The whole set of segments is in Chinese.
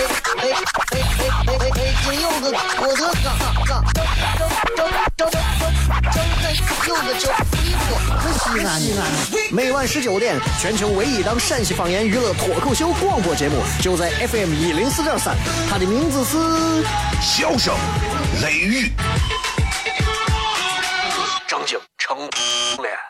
哎哎哎哎哎！金柚子，我的哥哥，张张张张张柚子叫衣服，可西安西安。每晚十九点，全球唯一档陕西方言娱乐脱口秀广播节目，就在 FM 一零四点三，它的名字是《笑声雷雨》，张景成脸。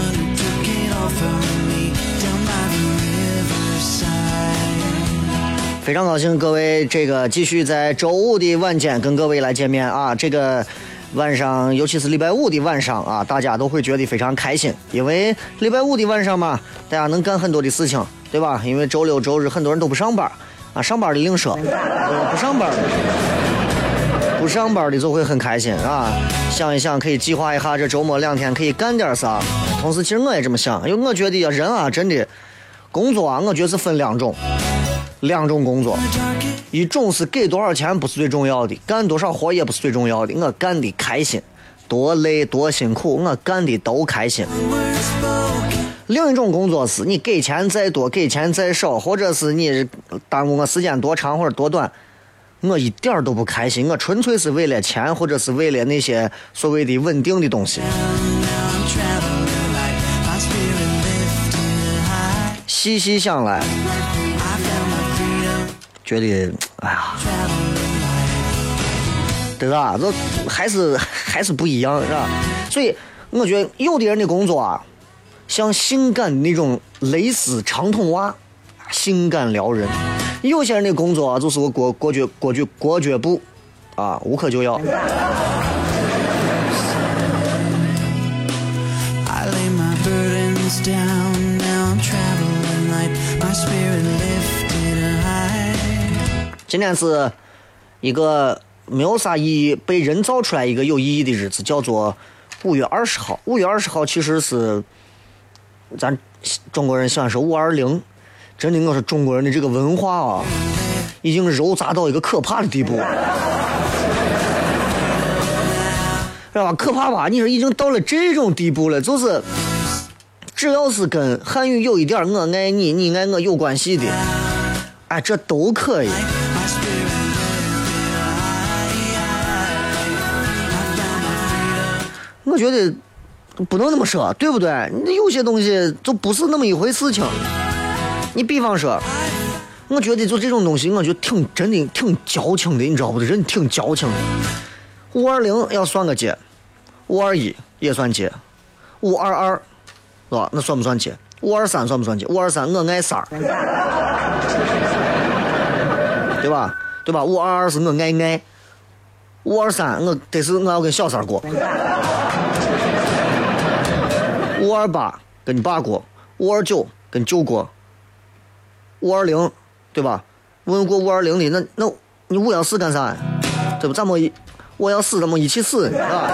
非常高兴各位这个继续在周五的晚间跟各位来见面啊！这个晚上，尤其是礼拜五的晚上啊，大家都会觉得非常开心，因为礼拜五的晚上嘛，大家能干很多的事情。对吧？因为周六周日很多人都不上班啊，上班的另说，不上班不上班的就会很开心啊。想一想，可以计划一下这周末两天可以干点啥。同时，其实我也这么想，因为我觉得呀，人啊，真的工作啊，我觉得是分两种，两种工作，一种是给多少钱不是最重要的，干多少活也不是最重要的，我干的开心，多累多辛苦，我干的都开心。另一种工作是你给钱再多，给钱再少，或者是你耽误我时间多长或者多短，我一点儿都不开心。我纯粹是为了钱，或者是为了那些所谓的稳定的东西。细细想来，觉得哎呀，对吧？这还是 还是不一样，是吧？所以我觉得有的人的工作啊。像性感的那种蕾丝长筒袜，性感撩人。有些人的工作啊，就是个裹裹脚裹脚裹脚布，啊，无可救药。今天是一个没有啥意义，被人造出来一个有意义的日子，叫做五月二十号。五月二十号其实是。咱中国人喜欢说五二零，真的，我说中国人的这个文化啊，已经糅杂到一个可怕的地步，是吧？可怕吧？你说已经到了这种地步了，就是只要是跟汉语有一点我爱你，你爱我有关系的，哎，这都可以。我觉得。不能那么说，对不对？你有些东西就不是那么一回事情。你比方说，我觉得就这种东西，我就挺真的挺矫情的，你知道不？人挺矫情的。五二零要算个节，五二一也算节，五二二是吧？那算不算节？五二三算不算节？五二三我爱三，对吧？对吧？五二二是我爱爱，五二三我得是我要跟小三过。五二八跟你爸过，五二九跟舅过，五二零，对吧？问过五二零的，那那你五幺四干啥？对不？咱们一我要死，咱们一起死，是吧？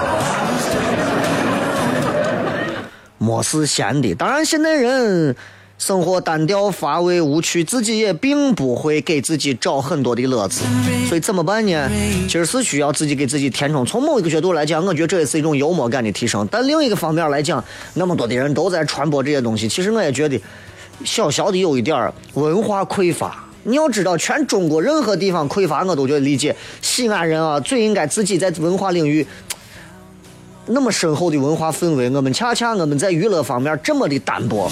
没事闲的。当然，现在人。生活单调乏味无趣，自己也并不会给自己找很多的乐子，所以怎么办呢？其实是需要自己给自己填充。从某一个角度来讲，我觉得这也是一种幽默感的提升。但另一个方面来讲，那么多的人都在传播这些东西，其实我也觉得小小的有一点文化匮乏。你要知道，全中国任何地方匮乏，我都觉得理解。西安人啊，最应该自己在文化领域 那么深厚的文化氛围，我们恰恰我们在娱乐方面这么的单薄。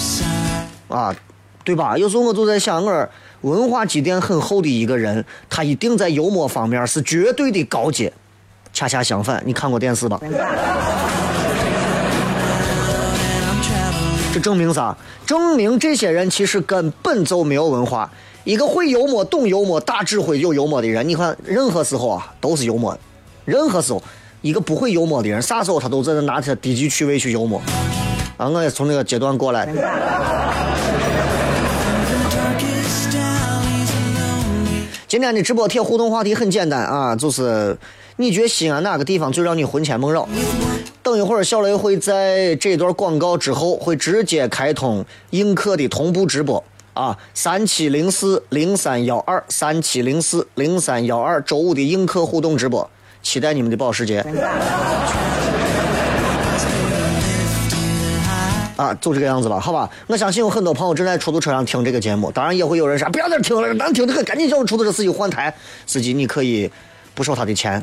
啊，对吧？有时候我就在想，我文化积淀很厚的一个人，他一定在幽默方面是绝对的高阶。恰恰相反，你看过电视吧？这证明啥？证明这些人其实根本就没有文化。一个会幽默、懂幽默、大智慧、有幽默的人，你看任何时候啊都是幽默。任何时候，一个不会幽默的人，啥时候他都在那拿着低级趣味去幽默。啊，我也从那个阶段过来。今天的直播贴互动话题很简单啊，就是你觉得西安哪个地方最让你魂牵梦绕？等一会儿小雷会在这段广告之后会直接开通映客的同步直播啊，三七零四零三幺二三七零四零三幺二周五的映客互动直播，期待你们的保时捷。啊，就这个样子吧，好吧。我相信有很多朋友正在出租车上听这个节目，当然也会有人说不要再听了，难听的很，赶紧叫出租车司机换台。司机，你可以不收他的钱，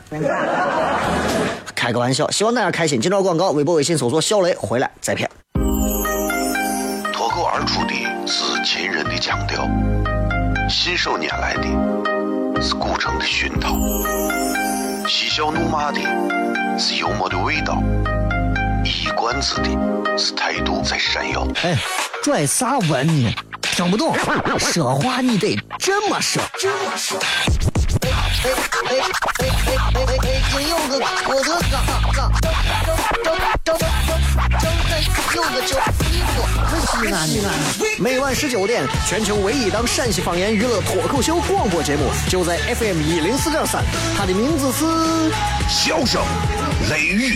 开个玩笑。希望大家开心。接着广告，微博、微信搜索“小雷”，回来再骗。脱口而出的是秦人的腔调，信手拈来的是古城的熏陶，嬉笑怒骂的是幽默的味道。一冠子的是态度在闪耀。哎，拽啥文呢？听不懂，说话你得这么说。这么说。哎哎哎哎哎哎哎！金柚子，我的嘎嘎，张张张张张开柚子酒，西安西安。每晚十九点，全球唯一档陕西方言娱乐脱口秀广播节目，就在 FM 一零四点三。它的名字是《笑声雷雨》。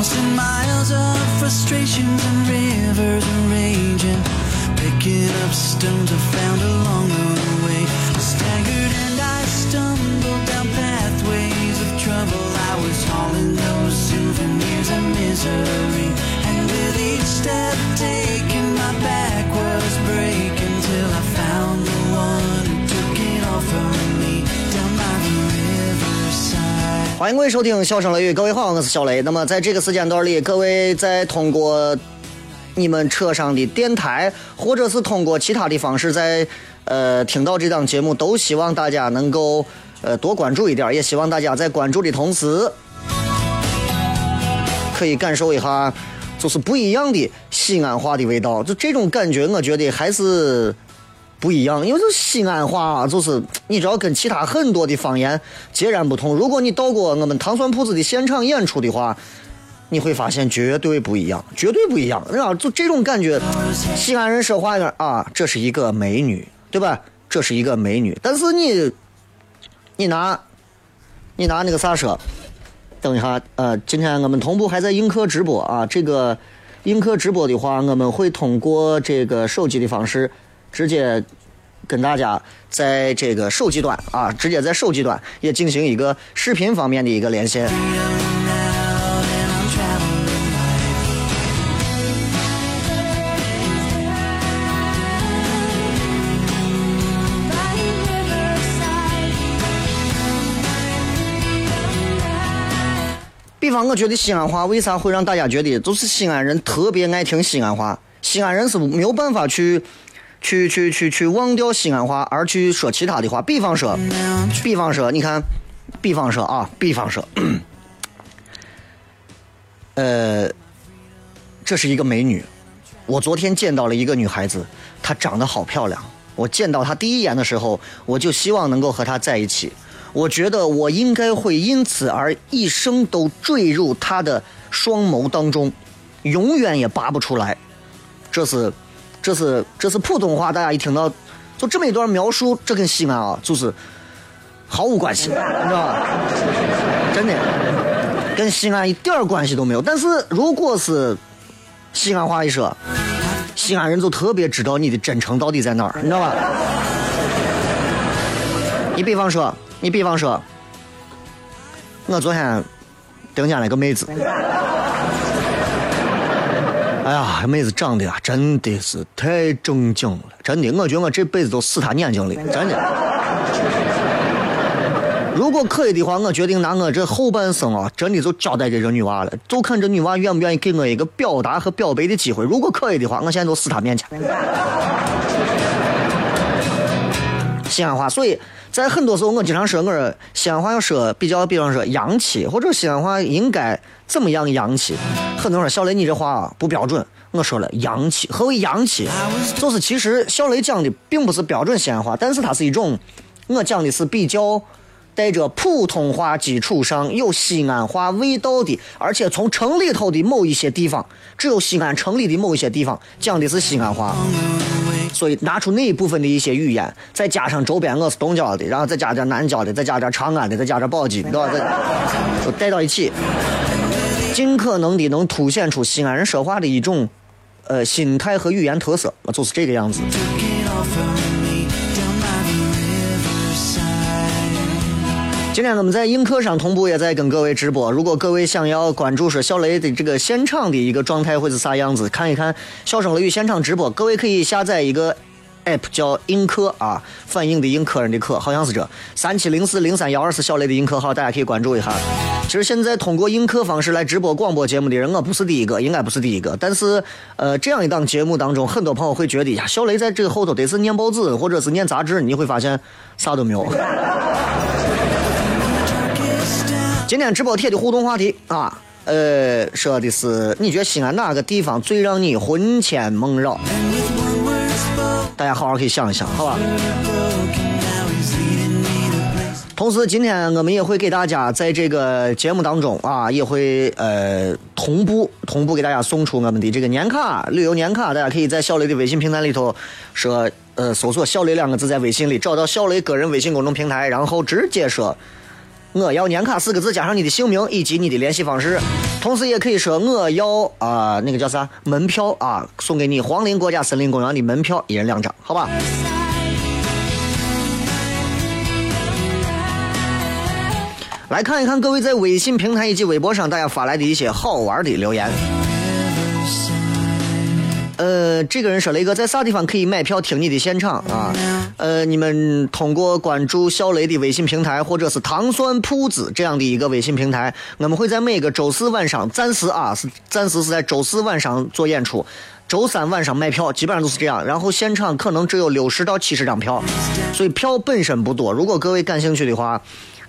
Lost in miles of frustrations and rivers raging. Picking up stones I found along the way. I staggered and I stumbled down pathways of trouble. I was hauling those souvenirs of misery. 欢迎各位收听《笑声雷雨》，各位好，我是小雷。那么在这个时间段里，各位在通过你们车上的电台，或者是通过其他的方式，在呃听到这档节目，都希望大家能够呃多关注一点，也希望大家在关注的同时，可以感受一下就是不一样的西安话的味道。就这种感觉，我觉得还是。不一样，因为这西安话就是你知道跟其他很多的方言截然不同。如果你到过我们糖蒜铺子的现场演出的话，你会发现绝对不一样，绝对不一样。然后就这种感觉，西安人说话呢啊，这是一个美女，对吧？这是一个美女。但是你，你拿，你拿那个啥说？等一下，呃，今天我们同步还在映客直播啊。这个映客直播的话，我们会通过这个手机的方式。直接跟大家在这个手机端啊，直接在手机端也进行一个视频方面的一个连线。比方，我觉得西安话为啥会让大家觉得就是西安人特别爱听西安话？西安人是没有办法去。去去去去忘掉西安话，而去说其他的话。比方说，比方说，你看，比方说啊，比方说，呃，这是一个美女。我昨天见到了一个女孩子，她长得好漂亮。我见到她第一眼的时候，我就希望能够和她在一起。我觉得我应该会因此而一生都坠入她的双眸当中，永远也拔不出来。这是。这是这是普通话，大家一听到就这么一段描述，这跟西安啊就是毫无关系，你知道吧？真的，跟西安一点关系都没有。但是如果是西安话一说，西安人就特别知道你的真诚到底在哪儿，你知道吧？你比方说，你比方说，我昨天盯见了个妹子。哎呀，妹子长得啊，真的是太正经了，真的，我觉得我这辈子都死她眼睛里，真的。如果可以的话，我决定拿我这后半生啊，真的就交代给这女娃了，就看这女娃愿不愿意给我一个表达和表白的机会。如果可以的话，我现在就死她面前。西安话，所以在很多时候，我经常说，我说西安话要说比较，比方说洋气，或者西安话应该怎么样洋气。很多人说小雷你这话不标准，我说了洋气。何为洋气？就是其实小雷讲的并不是标准西安话，但是它是一种，我讲的是比较带着普通话基础上有西安话味道的，而且从城里头的某一些地方，只有西安城里的某一些地方讲的是西安话。所以拿出那一部分的一些语言，再加上周边我是东郊的，然后再加点南郊的，再加点长安的，再加点宝鸡的，对吧？都带到一起，尽可能的能凸显出西安人说话的一种，呃，心态和语言特色，就是这个样子。今天我们在映客上同步也在跟各位直播。如果各位想要关注说小雷的这个现场的一个状态会是啥样子，看一看小声雷雨现场直播，各位可以下载一个 app 叫映客啊，反映的映客人的客，好像是这三七零四零三幺二是小雷的映客号，大家可以关注一下。其实现在通过映客方式来直播广播节目的人，我不是第一个，应该不是第一个。但是呃，这样一档节目当中，很多朋友会觉得呀，小雷在这个后头得是念报纸或者是念杂志，你会发现啥都没有。今天直播贴的互动话题啊，呃，说的是你觉得西安哪个地方最让你魂牵梦绕？大家好好可以想一想，好吧？同时，今天我们也会给大家在这个节目当中啊，也会呃同步同步给大家送出我们的这个年卡旅游年卡，大家可以在小雷的微信平台里头说呃搜索“小雷”两个字，在微信里找到小雷个人微信公众平台，然后直接说。我要年卡四个字加上你的姓名以及你的联系方式，同时也可以说我要啊那个叫啥门票啊，送给你黄陵国家森林公园的门票，一人两张，好吧？来看一看各位在微信平台以及微博上大家发来的一些好玩的留言。呃，这个人说了一个在啥地方可以买票听你的现场啊？呃，你们通过关注小雷的微信平台，或者是糖蒜铺子这样的一个微信平台，我们会在每个周四晚上，暂时啊是暂时是在周四晚上做演出，周三晚上卖票，基本上都是这样。然后现场可能只有六十到七十张票，所以票本身不多。如果各位感兴趣的话，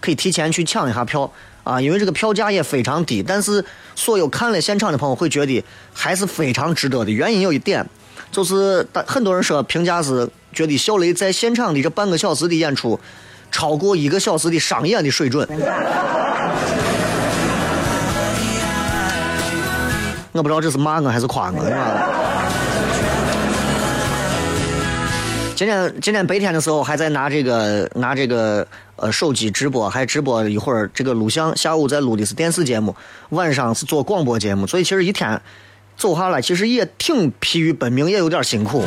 可以提前去抢一下票。啊，因为这个票价也非常低，但是所有看了现场的朋友会觉得还是非常值得的。原因有一点，就是很多人说评价是觉得小雷在现场的这半个小时的演出超过一个小时的商演的水准。我不知道这是骂我还是夸我，是吧？今天今天白天的时候还在拿这个拿这个呃手机直播，还直播一会儿这个录像。下午在录的是电视节目，晚上是做广播节目，所以其实一天走下来，其实也挺疲于奔命，也有点辛苦。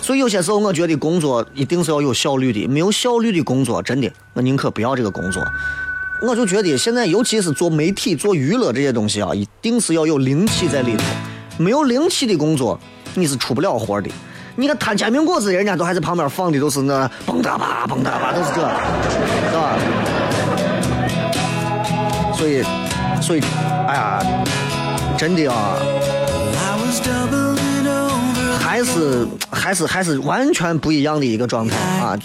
所以有些时候我觉得工作一定是要有效率的，没有效率的工作，真的我宁可不要这个工作。我就觉得现在尤其是做媒体、做娱乐这些东西啊，一定是要有灵气在里头。没有灵气的工作，你是出不了活的。你看摊煎饼果子，人家都还在旁边放的都是那蹦哒吧蹦哒吧，都是这，是吧？所以，所以，哎呀，真的啊，还是还是还是完全不一样的一个状态啊！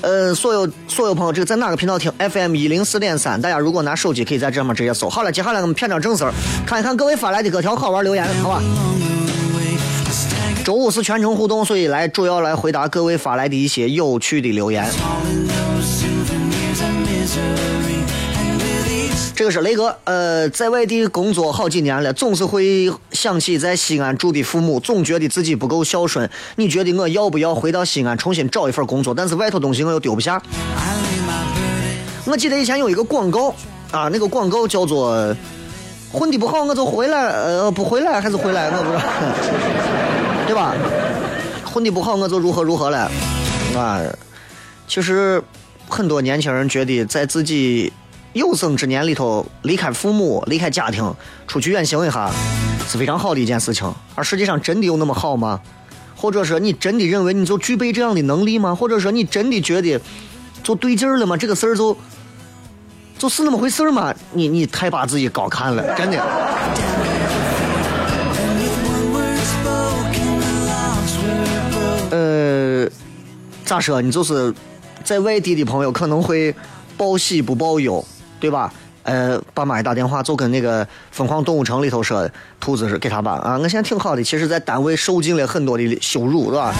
呃，所有所有朋友，这个在哪个频道听？FM 一零四点三，大家如果拿手机可以在这上面直接搜。好了，接下来我们片点正事儿，看一看各位发来的各条好玩留言，好吧？周五是全程互动，所以来主要来回答各位发来的一些有趣的留言。这个是雷哥，呃，在外地工作好几年了，总是会想起在西安住的父母，总觉得自己不够孝顺。你觉得我要不要回到西安重新找一份工作？但是外头东西我又丢不下。我记得以前有一个广告啊，那个广告叫做“混的不好我就回来”，呃，不回来还是回来，我不知道。对吧？混的不好，我就如何如何了，啊！其实很多年轻人觉得在自己有生之年里头离开父母、离开家庭，出去远行一下是非常好的一件事情。而实际上，真的有那么好吗？或者说，你真的认为你就具备这样的能力吗？或者说，你真的觉得就对劲儿了吗？这个事儿就就是那么回事儿吗？你你太把自己高看了，真的。呃，咋说？你就是在外地的朋友可能会报喜不报忧，对吧？呃，爸妈一打电话就跟那个《疯狂动物城》里头说，兔子是给他爸啊，我现在挺好的。其实，在单位受尽了很多的羞辱，是吧？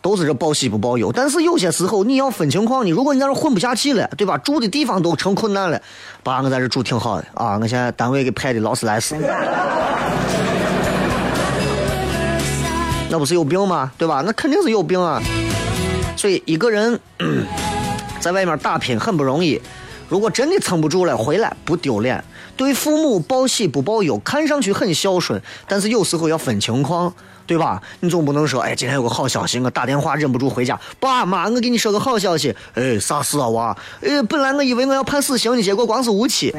都是这报喜不报忧。但是有些时候你要分情况你，如果你在这混不下去了，对吧？住的地方都成困难了，爸，我在这住挺好的啊，我现在单位给派的劳斯莱斯。那不是有病吗？对吧？那肯定是有病啊！所以一个人在外面打拼很不容易，如果真的撑不住了，回来不丢脸。对父母报喜不报忧，看上去很孝顺，但是有时候要分情况，对吧？你总不能说，哎，今天有个好消息，我打电话忍不住回家，爸妈，我给你说个好消息，哎，啥事啊娃？哎，本来我以为我要判死刑的，结果光是无期。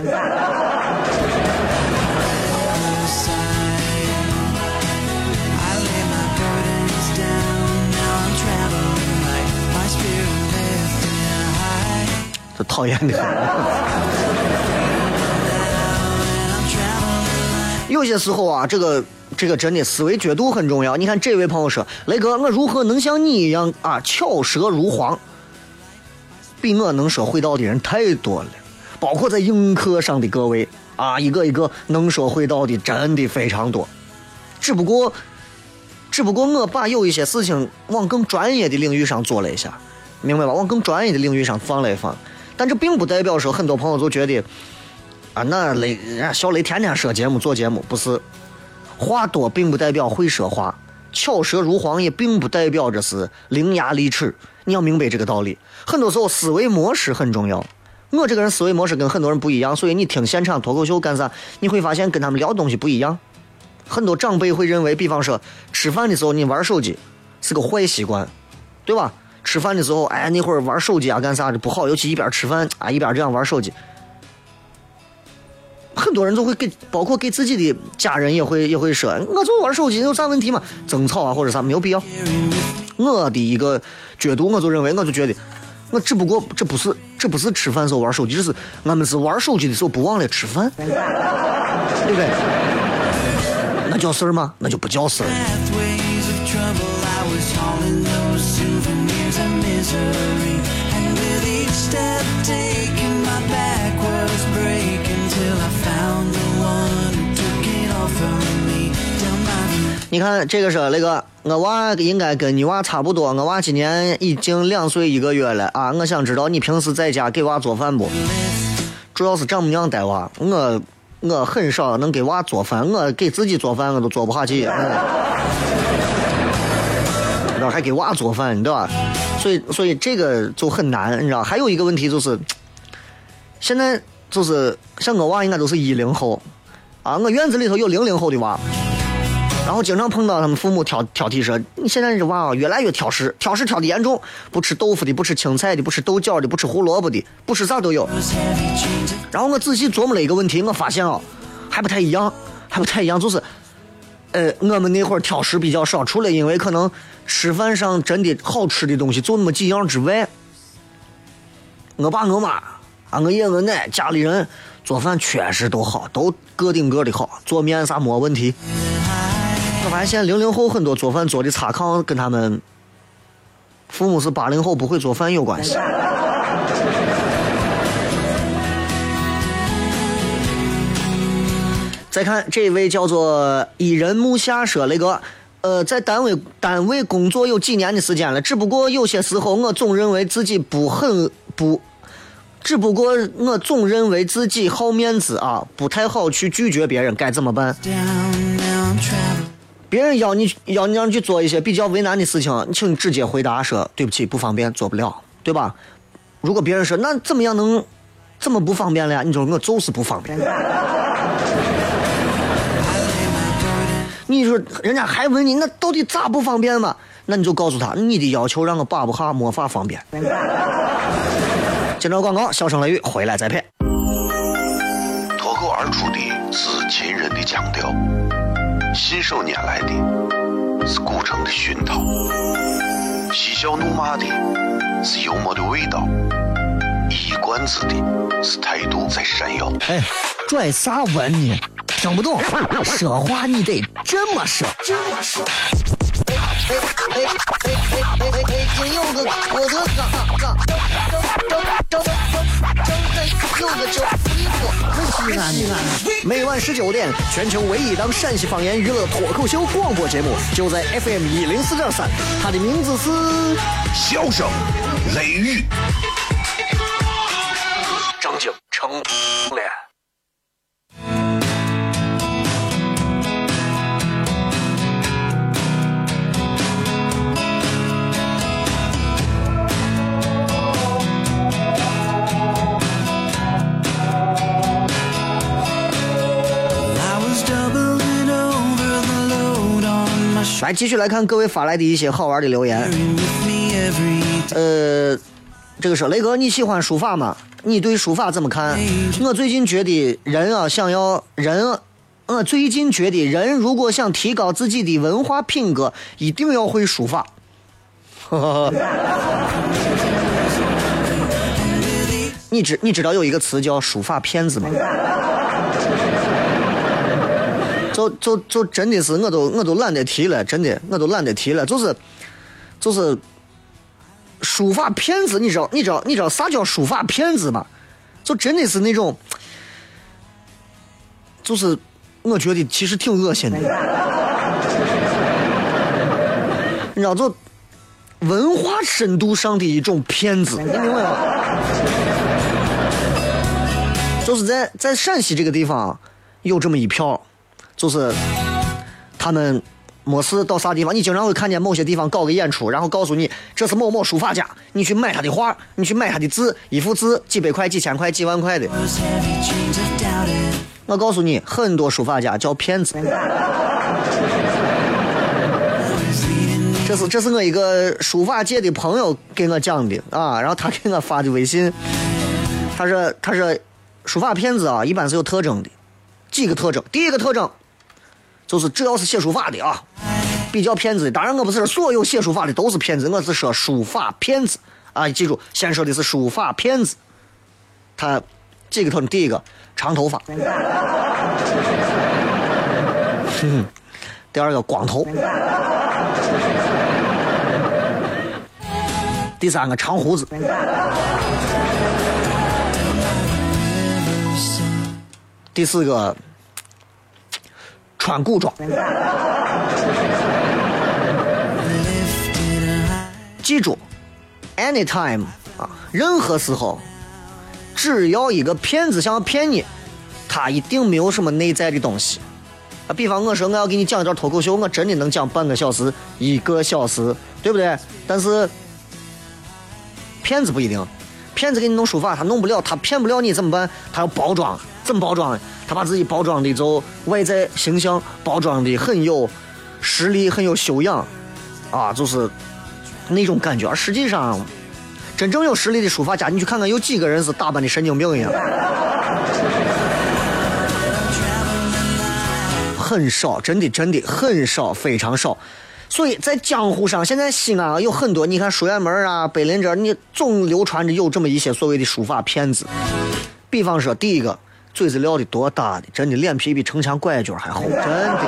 这讨厌的。有些时候啊，这个这个真的思维角度很重要。你看这位朋友说：“雷哥，我如何能像你一样啊，巧舌如簧？比我能说会道的人太多了，包括在映客上的各位啊，一个一个能说会道的真的非常多。只不过，只不过我把有一些事情往更专业的领域上做了一下，明白吧？往更专业的领域上放了一放。”但这并不代表说很多朋友就觉得，啊，那雷人家小雷天天说节目做节目，不是话多并不代表会说话，巧舌如簧也并不代表着是伶牙俐齿。你要明白这个道理。很多时候思维模式很重要。我这个人思维模式跟很多人不一样，所以你听现场脱口秀干啥？你会发现跟他们聊东西不一样。很多长辈会认为，比方说吃饭的时候你玩手机是个坏习惯，对吧？吃饭的时候，哎，那会儿玩手机啊，干啥的不好，尤其一边吃饭啊，一边这样玩手机。很多人都会给，包括给自己的家人也会也会说，我就玩手机有啥问题嘛？争吵啊或者啥没有必要。我的一个角度，我就认为，我就觉得，我只不过这不是这不是吃饭时候玩手机，这是俺们是玩手机的时候不忘了吃饭，对不对？那叫事儿吗？那就不叫事儿。你看这个是那个，我娃应该跟你娃差不多。我娃今年已经两岁一个月了啊！我想知道你平时在家给娃做饭不？主要是丈母娘带娃，我我很少能给娃做饭，我给自己做饭我都做不下去。那还给娃做饭，你知道吧？所以所以这个就很难，你知道。还有一个问题就是，现在就是像我娃应该都是一零后啊，我院子里头有零零后的娃。然后经常碰到他们父母挑挑剔说：“你现在这娃啊，越来越挑食，挑食挑的严重，不吃豆腐的，不吃青菜的，不吃豆角的，不吃胡萝卜的，不吃啥都有。”然后我仔细琢磨了一个问题，我发现啊，还不太一样，还不太一样，就是，呃，我们那会儿挑食比较少，除了因为可能吃饭上真的好吃的东西就那么几样之外，我爸我妈啊，我爷我奶家里人做饭确实都好，都个顶个的好，做面啥没问题。我发现零零后很多做饭做的差炕，跟他们父母是八零后不会做饭有关系。再看这位叫做伊人木下说那个，呃，在单位单位工作有几年的时间了，只不过有些时候我总认为自己不很不，只不过我总认为自己好面子啊，不太好去拒绝别人，该怎么办？别人要你要你让你去做一些比较为难的事情，你请直接回答说对不起，不方便，做不了，对吧？如果别人说那怎么样能怎么不方便了呀？你说我就是不方便。你说人家还问你那到底咋不方便嘛？那你就告诉他，你的要求让我把不下，没法方便。接着广告，笑声雷雨，回来再骗。脱口而出的是秦人的腔调，信手拈来的是古城的熏陶，嬉笑怒骂的是幽默的味道，一冠子的是态度在闪耀。哎，拽啥文呢？听不动，说话你得这么说。这么说。哎哎哎哎哎哎哎！今有个我的嘎嘎，张张张张张有个叫衣服，西安西安。每晚十九点，全球唯一档陕西方言娱乐脱口秀广播节目，就在 FM 一零四点三。它的名字是《笑声雷雨》，正经成来继续来看各位发来的一些好玩的留言。呃，这个是雷哥，你喜欢书法吗？你对书法怎么看？我最近觉得人啊，想要人，我最近觉得人如果想提高自己的文化品格，一定要会书法。你知你知道有一个词叫书法骗子吗？就就就真的是，我都我都懒得提了，真的我都懒得提了。就是就是书法骗子，你知道你知道你知道啥叫书法骗子吗？就真的是那种，就是我觉得其实挺恶心的。你知道，就文化深度上的一种骗子，你明白吗？就是在在陕西这个地方有这么一票。就是他们没事到啥地方，你经常会看见某些地方搞个演出，然后告诉你这是某某书法家，你去买他的画，你去买他的字，一幅字几百块、几千块、几万块的。我告诉你，很多书法家叫骗子。这是这是我一个书法界的朋友给我讲的啊，然后他给我发的微信，他说他说书法骗子啊，一般是有特征的，几个特征，第一个特征。就是只要是写书法的啊，比较骗子的。当然，我不是说所有写书法的都是骗子，我是说书法骗子啊。记住，先说的是书法骗子。他这个头：第一个，长头发；第二个，光头；第三个，长胡子；第四个。穿古装，记住，anytime 啊，任何时候，只要一个骗子想要骗你，他一定没有什么内在的东西。啊，比方我说我要给你讲一段脱口秀，我真的能讲半个小时、一个小时，对不对？但是骗子不一定，骗子给你弄书法，他弄不了，他骗不了你怎么办？他要包装，怎么包装？他把自己包装的就外在形象包装的很有实力，很有修养，啊，就是那种感觉。而实际上，真正有实力的书法家，你去看看有几个人是打扮的神经病一样？很少，真的真的很少，非常少。所以在江湖上，现在西安啊有很多，你看书院门啊、碑林这，你总流传着有这么一些所谓的书法骗子。比方说，第一个。嘴子撂的多大的，真的脸皮比城墙拐角还厚，真的。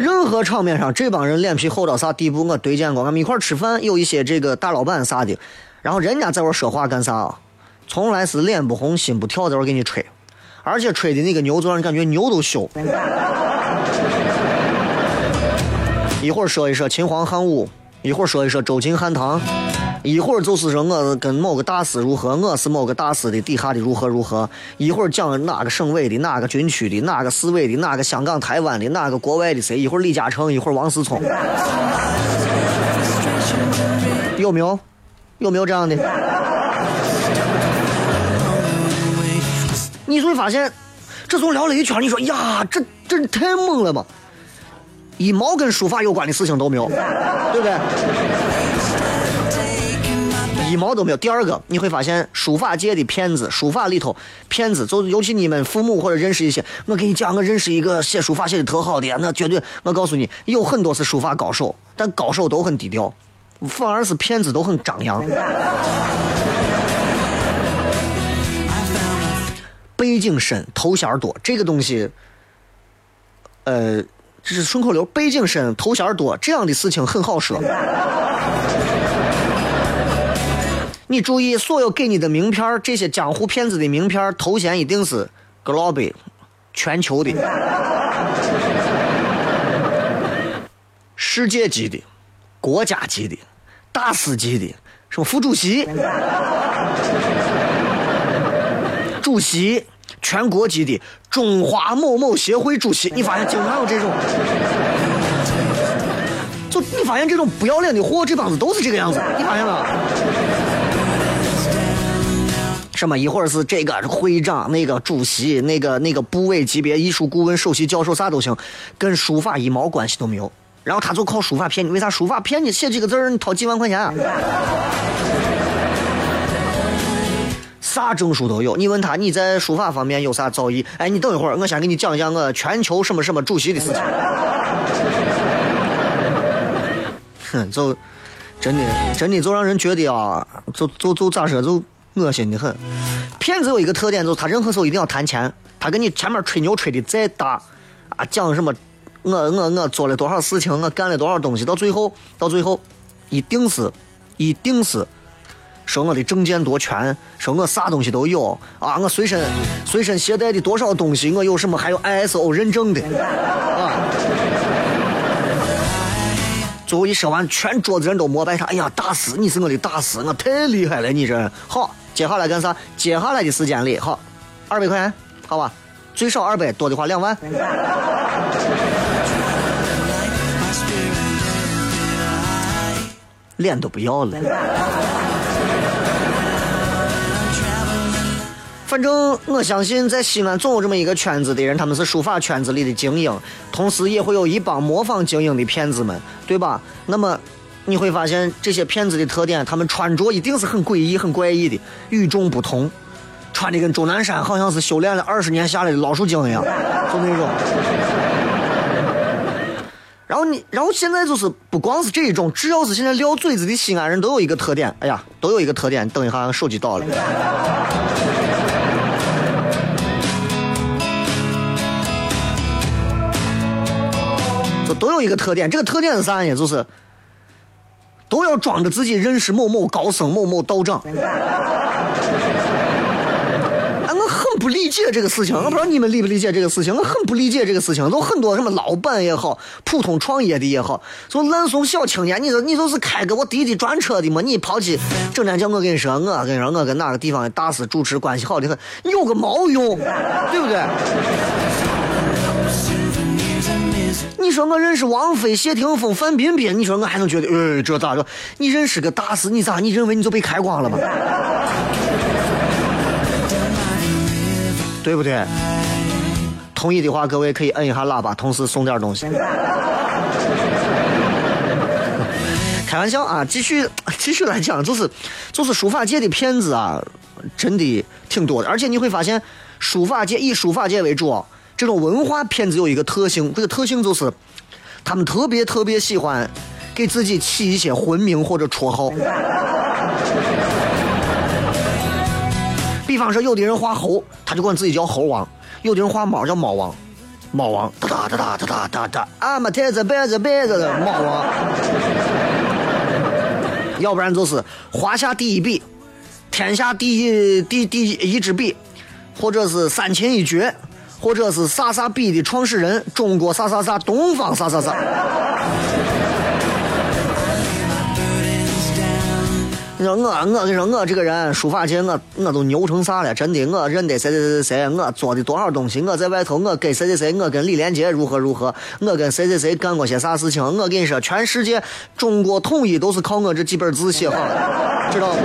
任何场面上，这帮人脸皮厚到啥地步？我对见过，俺们一块吃饭，有一些这个大老板啥的，然后人家在我说话干啥啊？从来是脸不红心不跳，在我给你吹，而且吹的那个牛，就让人感觉牛都羞。一会儿说一说秦皇汉武，一会儿说一说周秦汉唐。一会儿就是说我跟某个大师如何，我是某个大师的底下的如何如何。一会儿讲哪个省委的，哪个军区的，哪个市委的，哪个香港、台湾的，哪个国外的谁？一会儿李嘉诚，一会儿王思聪，有没有？有没有这样的？你就会发现，这从聊了一圈，你说呀，这这太猛了吧！一毛跟书法有关的事情都没有，对不对？一毛都没有。第二个，你会发现书法界的骗子，书法里头骗子，就尤其你们父母或者认识一些，我给你讲，我认识一个写书法写的特好的，那绝对，我告诉你，有很多是书法高手，但高手都很低调，反而是骗子都很张扬。背景深，头衔多，这个东西，呃，这是顺口溜。背景深，头衔多，这样的事情很好说。你注意，所有给你的名片这些江湖骗子的名片头衔一定是 global，全球的，世界级的，国家级的，大师级的，什么副主席。主席，全国级的中华某某协会主席，你发现经常有这种，就你发现这种不要脸的货，这帮子都是这个样子，你发现了？什么一会儿是这个会长，那个主席，那个那个部委级别艺术顾问、首席教授啥都行，跟书法一毛关系都没有。然后他就靠书法骗你，为啥书法骗你？写几个字儿，你掏几万块钱啊？啥证书都有，你问他你在书法方面有啥造诣？哎，你等一会儿，我先给你讲讲我全球什么什么主席的事情。哼，就真的真的就让人觉得啊，就就就咋说，就恶心的很。骗子有一个特点，就是他任何时候一定要谈钱。他跟你前面吹牛吹的再大，啊，讲什么我我我做了多少事情，我干了多少东西，到最后到最后，一定是一定是。说我的证件多全，说我啥东西都有啊！我随身随身携带的多少东西，我有什么还有 ISO 认证的啊！最后一说完，全桌子人都膜拜他。哎呀，大师，你是我的大师，我太厉害了，你这好。接下来干啥？接下来的时间里，好，二百块钱，好吧，最少二百，多的话两万，脸都不要了。反正我相信，在西安总有这么一个圈子的人，他们是书法圈子里的精英，同时也会有一帮模仿精英的骗子们，对吧？那么你会发现这些骗子的特点，他们穿着一定是很诡异、很怪异的，与众不同，穿的跟钟南山好像是修炼了二十年下来的老鼠精一样，就那种。然后你，然后现在就是不光是这一种，只要是现在撂嘴子的西安人都有一个特点，哎呀，都有一个特点。等一下，手机到了。就都有一个特点，这个特点是啥呢？就是都要装着自己认识某某高僧、某某道长。啊，我很不理解这个事情，我不知道你们理不理解这个事情。我很不理解这个事情，就很多什么老板也好，普通创业的也好，就烂怂小青年。你说你就是开个我滴滴专车的嘛？你跑去整天叫我跟你说，我跟你说，我跟哪个地方的大师主持关系好的很，你有个毛用，对不对？你说我认识王菲、谢霆锋、范冰冰，你说我还能觉得，呃，这咋着？你认识个大师，你咋？你认为你就被开光了吗？对不对？同意的话，各位可以摁一下喇叭，同时送点东西。开玩笑啊，继续继续来讲，就是就是书法界的骗子啊，真的挺多的，而且你会发现，书法界以书法界为主。这种文化骗子有一个特性，这个特性就是，他们特别特别喜欢给自己起一些魂名或者绰号。比方说，有的人画猴，他就管自己叫猴王；有的人画猫，叫猫王。猫王哒哒哒哒哒哒哒哒，俺们太子白子白子的猫王。要不然就是华夏第一笔，天下第一第第一支笔，或者是三秦一绝。或者是啥啥笔的创始人，中国啥啥啥，东方啥啥啥。你说我，我跟你说，我这个人书法界，我我都牛成啥了？真的，我认得谁谁谁谁，我做的多少东西？我在外头，我跟谁谁谁，我跟李连杰如何如何？我跟谁谁谁干过些啥事情？我跟你说，全世界中国统一都是靠我这几本字写好的，知道吗？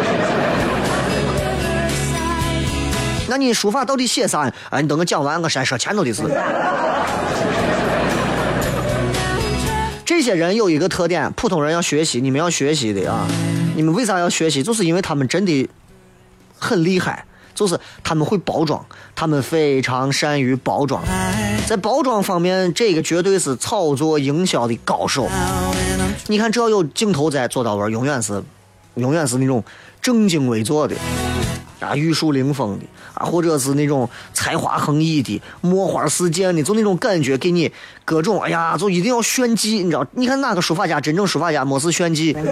那你书法到底写啥？哎，你等我讲完，我先说前头的事。这些人有一个特点，普通人要学习，你们要学习的啊！你们为啥要学习？就是因为他们真的很厉害，就是他们会包装，他们非常善于包装，在包装方面，这个绝对是操作营销的高手。你看，只要有镜头在，做到位，永远是，永远是那种正襟危坐的。啊，玉树临风的啊，或者是那种才华横溢的、墨花四溅的，就那种感觉，给你各种哎呀，就一定要炫技，你知道？你看哪个书法家真正书法家没事炫技？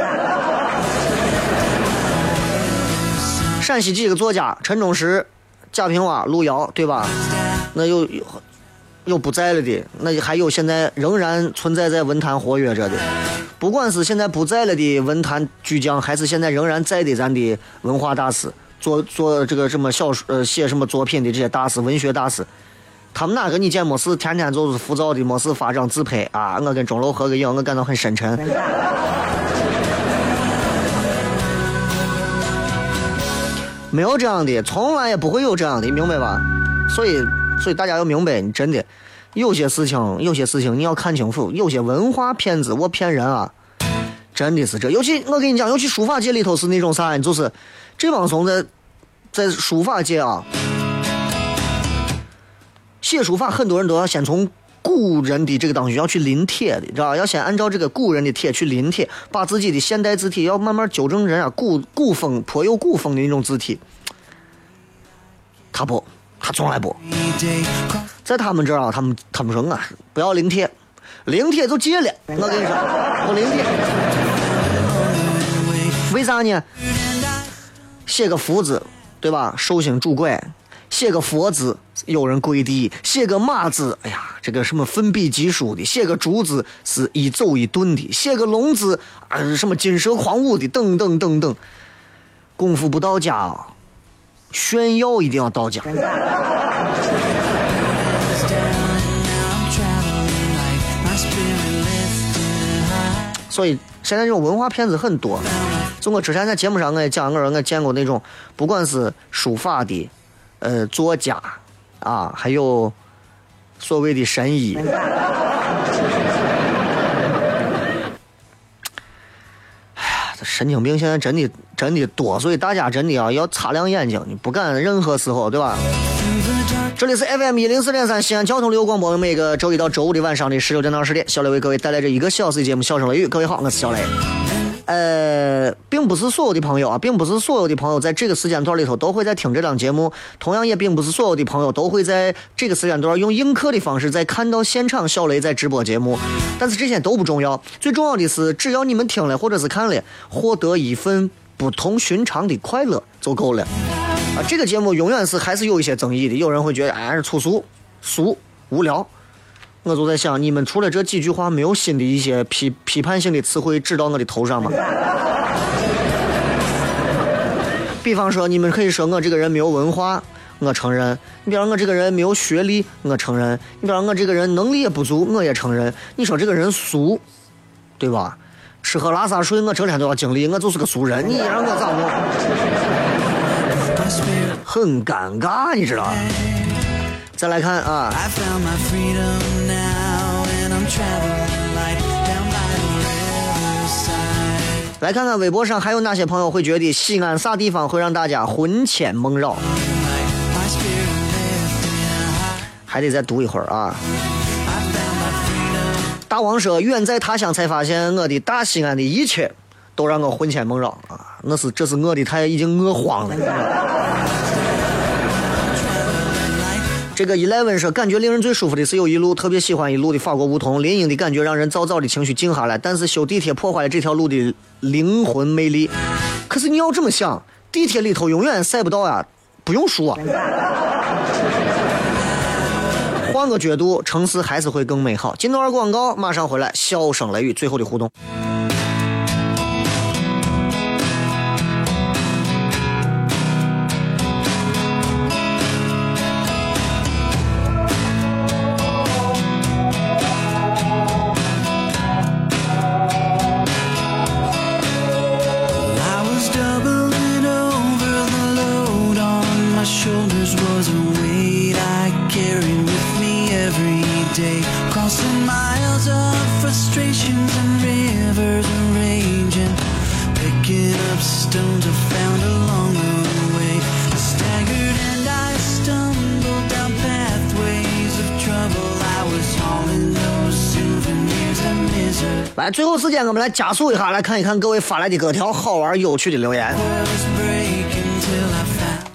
陕西几个作家：陈忠实、贾平凹、路遥，对吧？那有有不在了的，那还有现在仍然存在在文坛活跃着的，不管是现在不在了的文坛巨匠，还是现在仍然在的咱的文化大师。做做这个什么小说呃写什么作品的这些大师文学大师，他们哪个你见没事天天就是浮躁的没事发张自拍啊？我跟钟楼合个影，我感到很深沉。没有这样的，从来也不会有这样的，明白吧？所以所以大家要明白，真的有些事情有些事情你要看清楚，有些文化骗子我骗人啊，真的是这。尤其我跟你讲，尤其书法界里头是那种啥，就是。这帮怂在在书法界啊，写书法很多人都要先从古人的这个东西要去临帖的，知道吧？要先按照这个古人的帖去临帖，把自己的现代字体要慢慢纠正人啊古古风颇有古风的那种字体。他不，他从来不，在他们这儿啊，他们他们说啊，不要临帖，临帖就戒了。我跟你说，不临帖，为啥呢？写个福字，对吧？寿星拄拐；写个佛字，有人跪地；写个马字，哎呀，这个什么奋笔疾书的；写个竹字，是一走一顿的；写个龙字，啊，什么金蛇狂舞的，等等等等。功夫不到家，炫耀一定要到家。所以现在这种文化骗子很多。就我之前在节目上我也讲，我我见过那种不管是书法的，呃，作家啊，还有所谓的神医。哎呀，这神经病现在真的真的多，所以大家真的啊要擦亮眼睛，你不敢任何时候，对吧？这里是 FM 一零四点三西安交通旅游广播，每个周一到周五的晚上的十六点到二十点，小雷为各位带来这一个小时的节目《笑声雷雨》。各位好，我是小雷。呃，并不是所有的朋友啊，并不是所有的朋友在这个时间段里头都会在听这档节目，同样也并不是所有的朋友都会在这个时间段用映客的方式在看到现场小雷在直播节目。但是这些都不重要，最重要的是只要你们听了或者是看了，获得一份不同寻常的快乐就够了。啊，这个节目永远是还是有一些争议的，有人会觉得哎是粗俗、俗、无聊。我就在想，你们除了这几句话，没有新的一些批批判性的词汇指到我的头上吗？比方说，你们可以说我这个人没有文化，我承认；你比方我这个人没有学历，我承认；你比方我这个人能力也不足，我也承认。你说这个人俗，对吧？吃喝拉撒睡，我整天都要经历，我就是个俗人，你让我咋弄？很尴尬，你知道。再来看啊，来看看微博上还有哪些朋友会觉得西安啥地方会让大家魂牵梦绕？还得再读一会儿啊。大王说，远在他乡才发现，我的大西安的一切都让我魂牵梦绕啊！那是，这是我的太已经饿慌了。这个 Eleven 说，感觉令人最舒服的是有一路，特别喜欢一路的法国梧桐，林荫的感觉让人早早的情绪静下来。但是修地铁破坏了这条路的灵魂魅力。可是你要这么想，地铁里头永远晒不到呀，不用说。换个角度，城市还是会更美好。进段广告，马上回来，笑声雷雨，最后的互动。我们来加速一下，来看一看各位发来的各条好玩有趣的留言。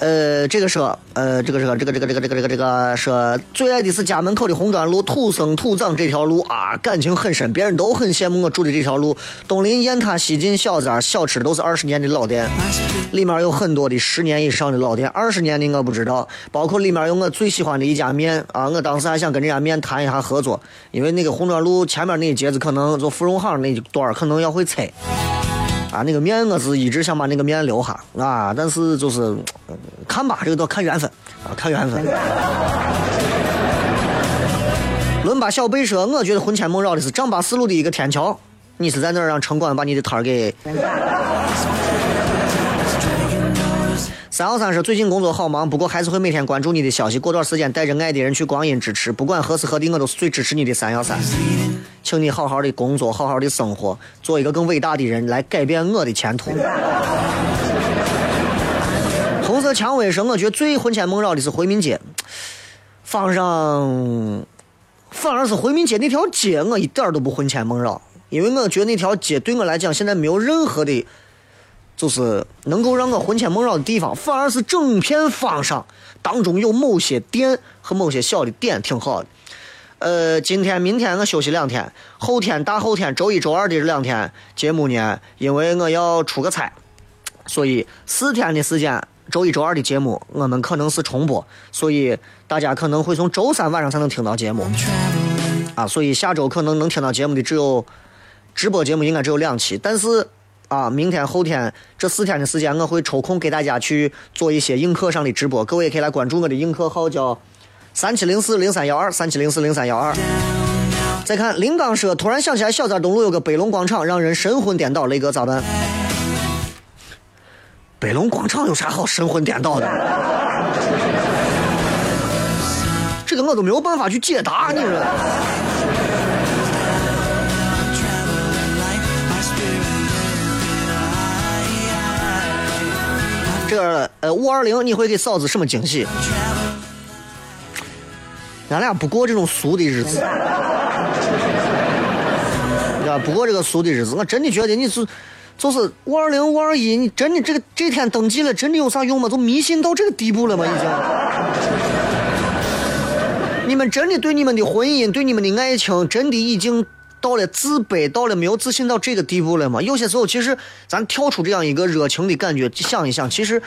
呃，这个说，呃，这个这个这个这个这个这个这个这个说，最爱的是家门口的红砖路，土生土长这条路啊，感情很深，别人都很羡慕我住的这条路。东临雁塔，西进小寨，小吃都是二十年的老店，里面有很多的十年以上的老店，二十年的我不知道，包括里面有我最喜欢的一家面啊，我当时还想跟这家面谈一下合作，因为那个红砖路前面那一截子可能就芙蓉巷那一段可能要会拆。啊，那个面我是一直想把那个面留下啊，但是就是看吧，这个都看缘分啊，看缘分。伦巴小贝说，我觉得魂牵梦绕的是丈八四路的一个天桥，你是在那儿让城管把你的摊儿给？三幺三说，最近工作好忙，不过还是会每天关注你的消息。过段时间带着爱的人去光阴支持，不管何时何地，我都是最支持你的三幺三。请你好好的工作，好好的生活，做一个更伟大的人，来改变我的前途。红色蔷薇说，我觉得最魂牵梦绕的是回民街，放上反而是回民街那条街，我一点都不魂牵梦绕，因为我觉得那条街对我来讲现在没有任何的。就是能够让我魂牵梦绕的地方，反而是整片方上当中有某些店和某些小的点挺好的。呃，今天、明天我休息两天，后天、大后天、周一、周二的这两天节目呢，因为我要出个差，所以四天的时间，周一、周二的节目我们可能是重播，所以大家可能会从周三晚上才能听到节目。啊，所以下周可能能听到节目的只有直播节目，应该只有两期，但是。啊，明天后天这四天的时间，我会抽空给大家去做一些映客上的直播，各位也可以来关注我的映客号，叫三七零四零三幺二三七零四零三幺二。再看林刚说，突然想起来小寨东路有个北龙广场，让人神魂颠倒，雷哥咋办？北龙广场有啥好神魂颠倒的？这个我都没有办法去解答，你说。这个呃五二零你会给嫂子什么惊喜？咱俩不过这种俗的日子，啊，不过这个俗的日子，我真的觉得你是就是五二零五二一，你真的这个这天登记了，真的有啥用吗？都迷信到这个地步了吗？已经？你们真的对你们的婚姻，对你们的爱情，真的已经？到了自卑，到了没有自信到这个地步了吗？有些时候，其实咱跳出这样一个热情的感觉，想一想，其实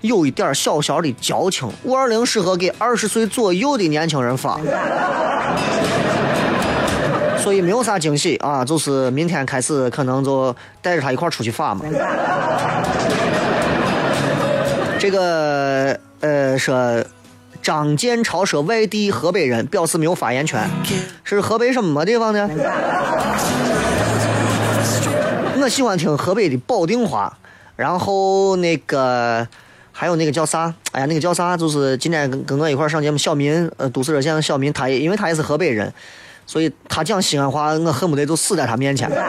有一点小小的矫情。五二零适合给二十岁左右的年轻人发，所以没有啥惊喜啊，就是明天开始可能就带着他一块出去发嘛。这个呃说。张建超说：“外地河北人表示没有发言权，是河北什么地方呢？我喜欢听河北的保定话，然后那个还有那个叫啥？哎呀，那个叫啥？就是今天跟跟我一块上节目，小民，呃，都市热线的小民，他也因为他也是河北人，所以他讲西安话，我恨不得就死在他面前，你知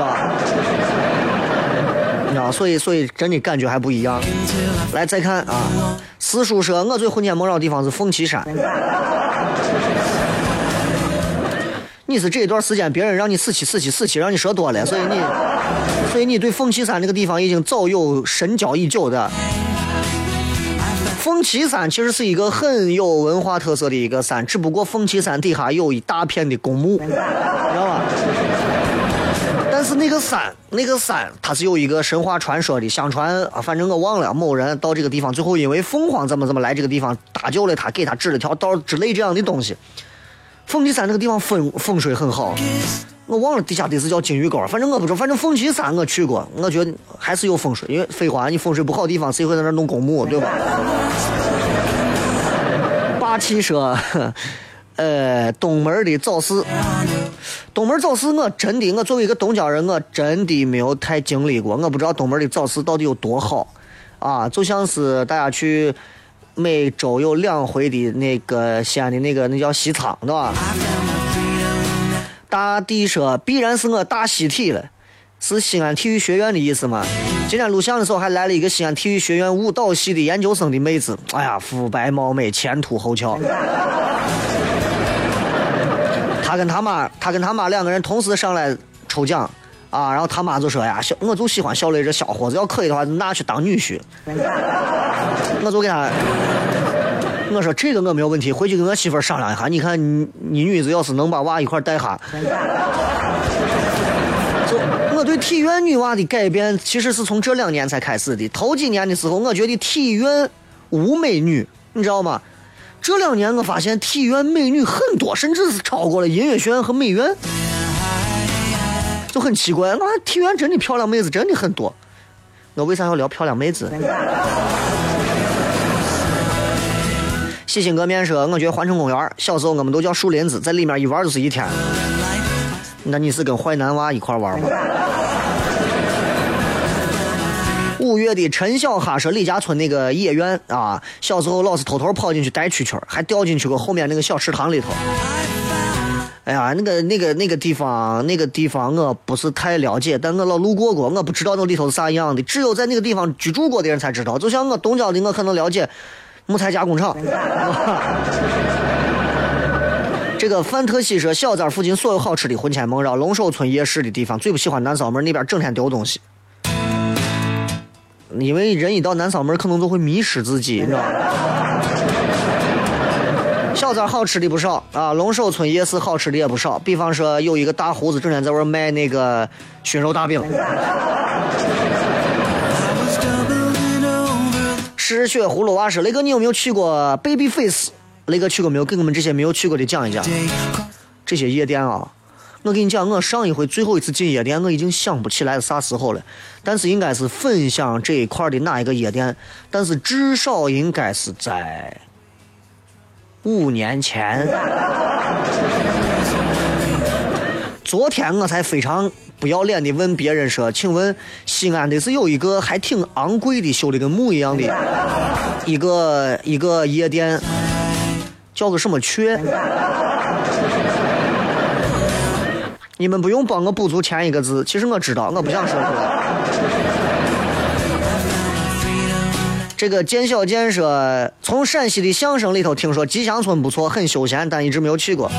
道吧？所以所以真的感觉还不一样。来再看啊。”四叔说：“我最魂牵梦绕的地方是凤岐山。你是这一段时间别人让你死气死气死气，让你说多了，所以你，所以你对凤岐山这个地方已经早有深交已久的。凤岐山其实是一个很有文化特色的一个山，只不过凤岐山底下有一大片的公墓，知道吧？”但是那个山，那个山，它是有一个神话传说的。相传啊，反正我忘了，某人到这个地方，最后因为凤凰怎么怎么来这个地方搭救了他，给他指了条道之类这样的东西。凤岐山那个地方风风水很好，我忘了底下的是叫金鱼沟，反正我不知道，反正凤岐山我去过，我觉得还是有风水。因为废话，你风水不好的地方，谁会在那弄公墓，对吧？霸气说。呃，东门的早市，东门早市，我真的，我作为一个东郊人，我真的没有太经历过，我不知道东门的早市到底有多好，啊，就像是大家去每周有两回的那个西安的那个那叫西仓，对吧？大地说必然是我大西体了，是西安体育学院的意思吗？今天录像的时候还来了一个西安体育学院舞蹈系的研究生的妹子，哎呀，肤白貌美，前凸后翘。他跟他妈，他跟他妈两个人同时上来抽奖，啊，然后他妈就说呀，小我就喜欢小雷这小伙子，要可以的话拿去当女婿。我就给他，我说这个我没有问题，回去跟我媳妇商量一下。你看你你女子要是能把娃一块带哈，就我对体院女娃的改变，其实是从这两年才开始的。头几年的时候，我觉得体院无美女，你知道吗？这两年我发现体院美女很多，甚至是超过了音乐学院和美院。就很奇怪，那体院真的漂亮妹子真的很多。我为啥要聊漂亮妹子？细心哥面说，我觉得环城公园小时候我们都叫树林子，在里面一玩就是一天。那你是跟坏男娃一块玩吗？五月的陈小哈说李家村那个野院啊，小时候老是偷偷跑进去带蛐蛐还掉进去过后面那个小池塘里头。哎呀，那个、那个、那个地方，那个地方我不是太了解，但我老路过过，我不知道那里头是啥样的。只有在那个地方居住过的人才知道。就像我东郊的，我可能了解木材加工厂。这个范特西说，小寨附近所有好吃的魂牵梦绕，龙首村夜市的地方最不喜欢南扫门那边整天丢东西，因为人一到南嗓门可能就会迷失自己，你知道吗？小寨好吃的不少啊，龙首村夜市好吃的也不少。比方说，有一个大胡子整天在外卖那个熏肉大饼。失血葫芦娃说：“雷哥，你有没有去过 Baby Face？雷哥去过没有？给我们这些没有去过的讲一讲。这些夜店啊，我跟你讲，我上一回最后一次进夜店，我已经想不起来是啥时候了。但是应该是分享这一块的哪一个夜店？但是至少应该是在。”五年前，昨天我才非常不要脸的问别人说：“请问西安的是有一个还挺昂贵的，修的跟墓一样的，一个一个夜店，叫个什么雀？”你们不用帮我补足前一个字，其实我知道，我不想说出来。这个建小建说，从陕西的相声里头听说吉祥村不错，很休闲，但一直没有去过。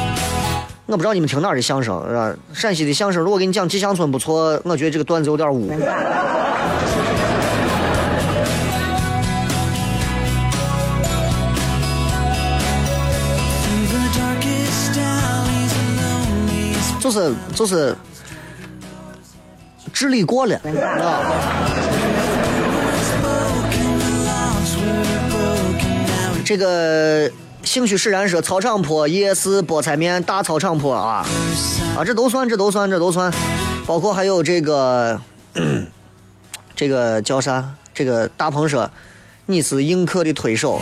我不知道你们听哪儿的相声，是吧？陕西的相声，如果给你讲吉祥村不错，我觉得这个段子有点污。就是就是智力过了啊。这个兴趣使然说操场坡夜市菠菜面大操场坡啊啊，这都算，这都算，这都算，包括还有这个这个叫啥？这个大鹏说你是映客的推手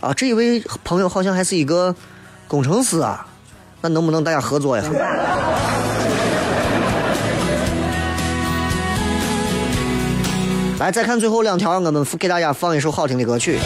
啊，这一位朋友好像还是一个工程师啊，那能不能大家合作一下？来，再看最后两条，我们给大家放一首好听的歌曲。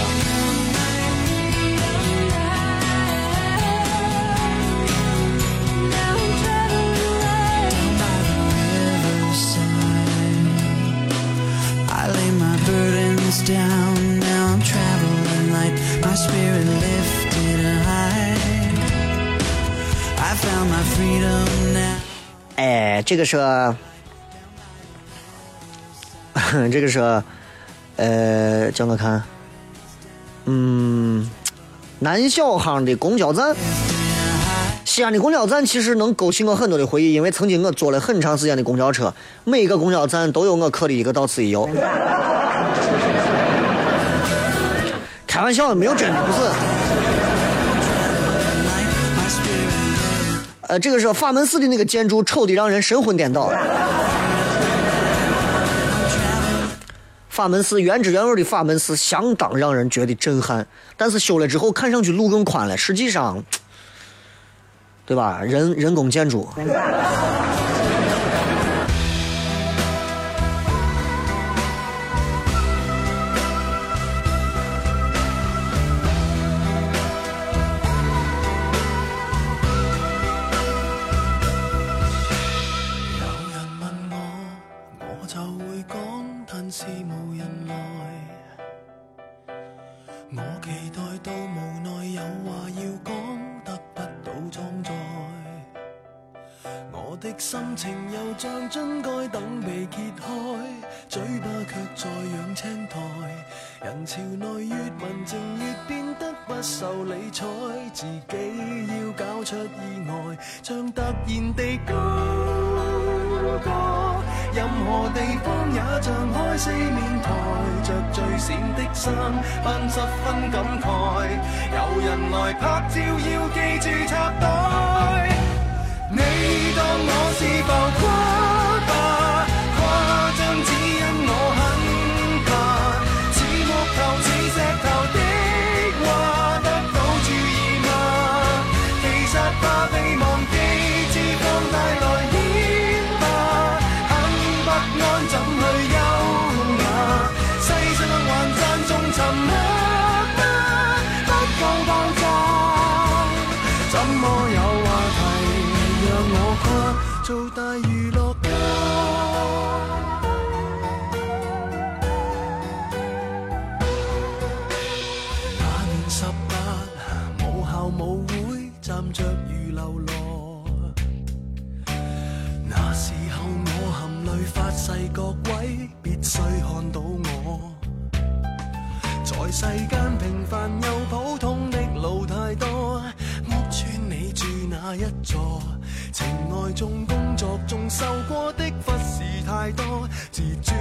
哎，这个是，这个是，呃，叫我看，嗯，南小巷的公交站，西安的公交站其实能勾起我很多的回忆，因为曾经我坐了很长时间的公交车，每一个公交站都有我刻的一个到此一游。开玩笑，没有真的，不是。呃，这个是法门寺的那个建筑，丑的让人神魂颠倒。法门寺原汁原味的法门寺，相当让人觉得震撼。但是修了之后，看上去路更宽了，实际上，对吧？人人工建筑。都爆炸，怎么有话题让我跨做大娱乐家？那年十八，母校舞会站着如流落。那时候我含泪发誓，各位必须看到我，在世间平凡又。一座。情爱中、工作中受过的忽视太多，自尊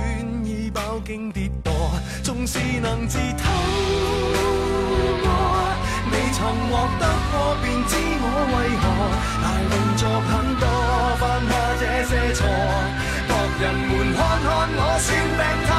已饱经跌堕，纵是能自偷过，未曾获得过，便知我为何大动作很多，犯下这些错，各人们看看我算病。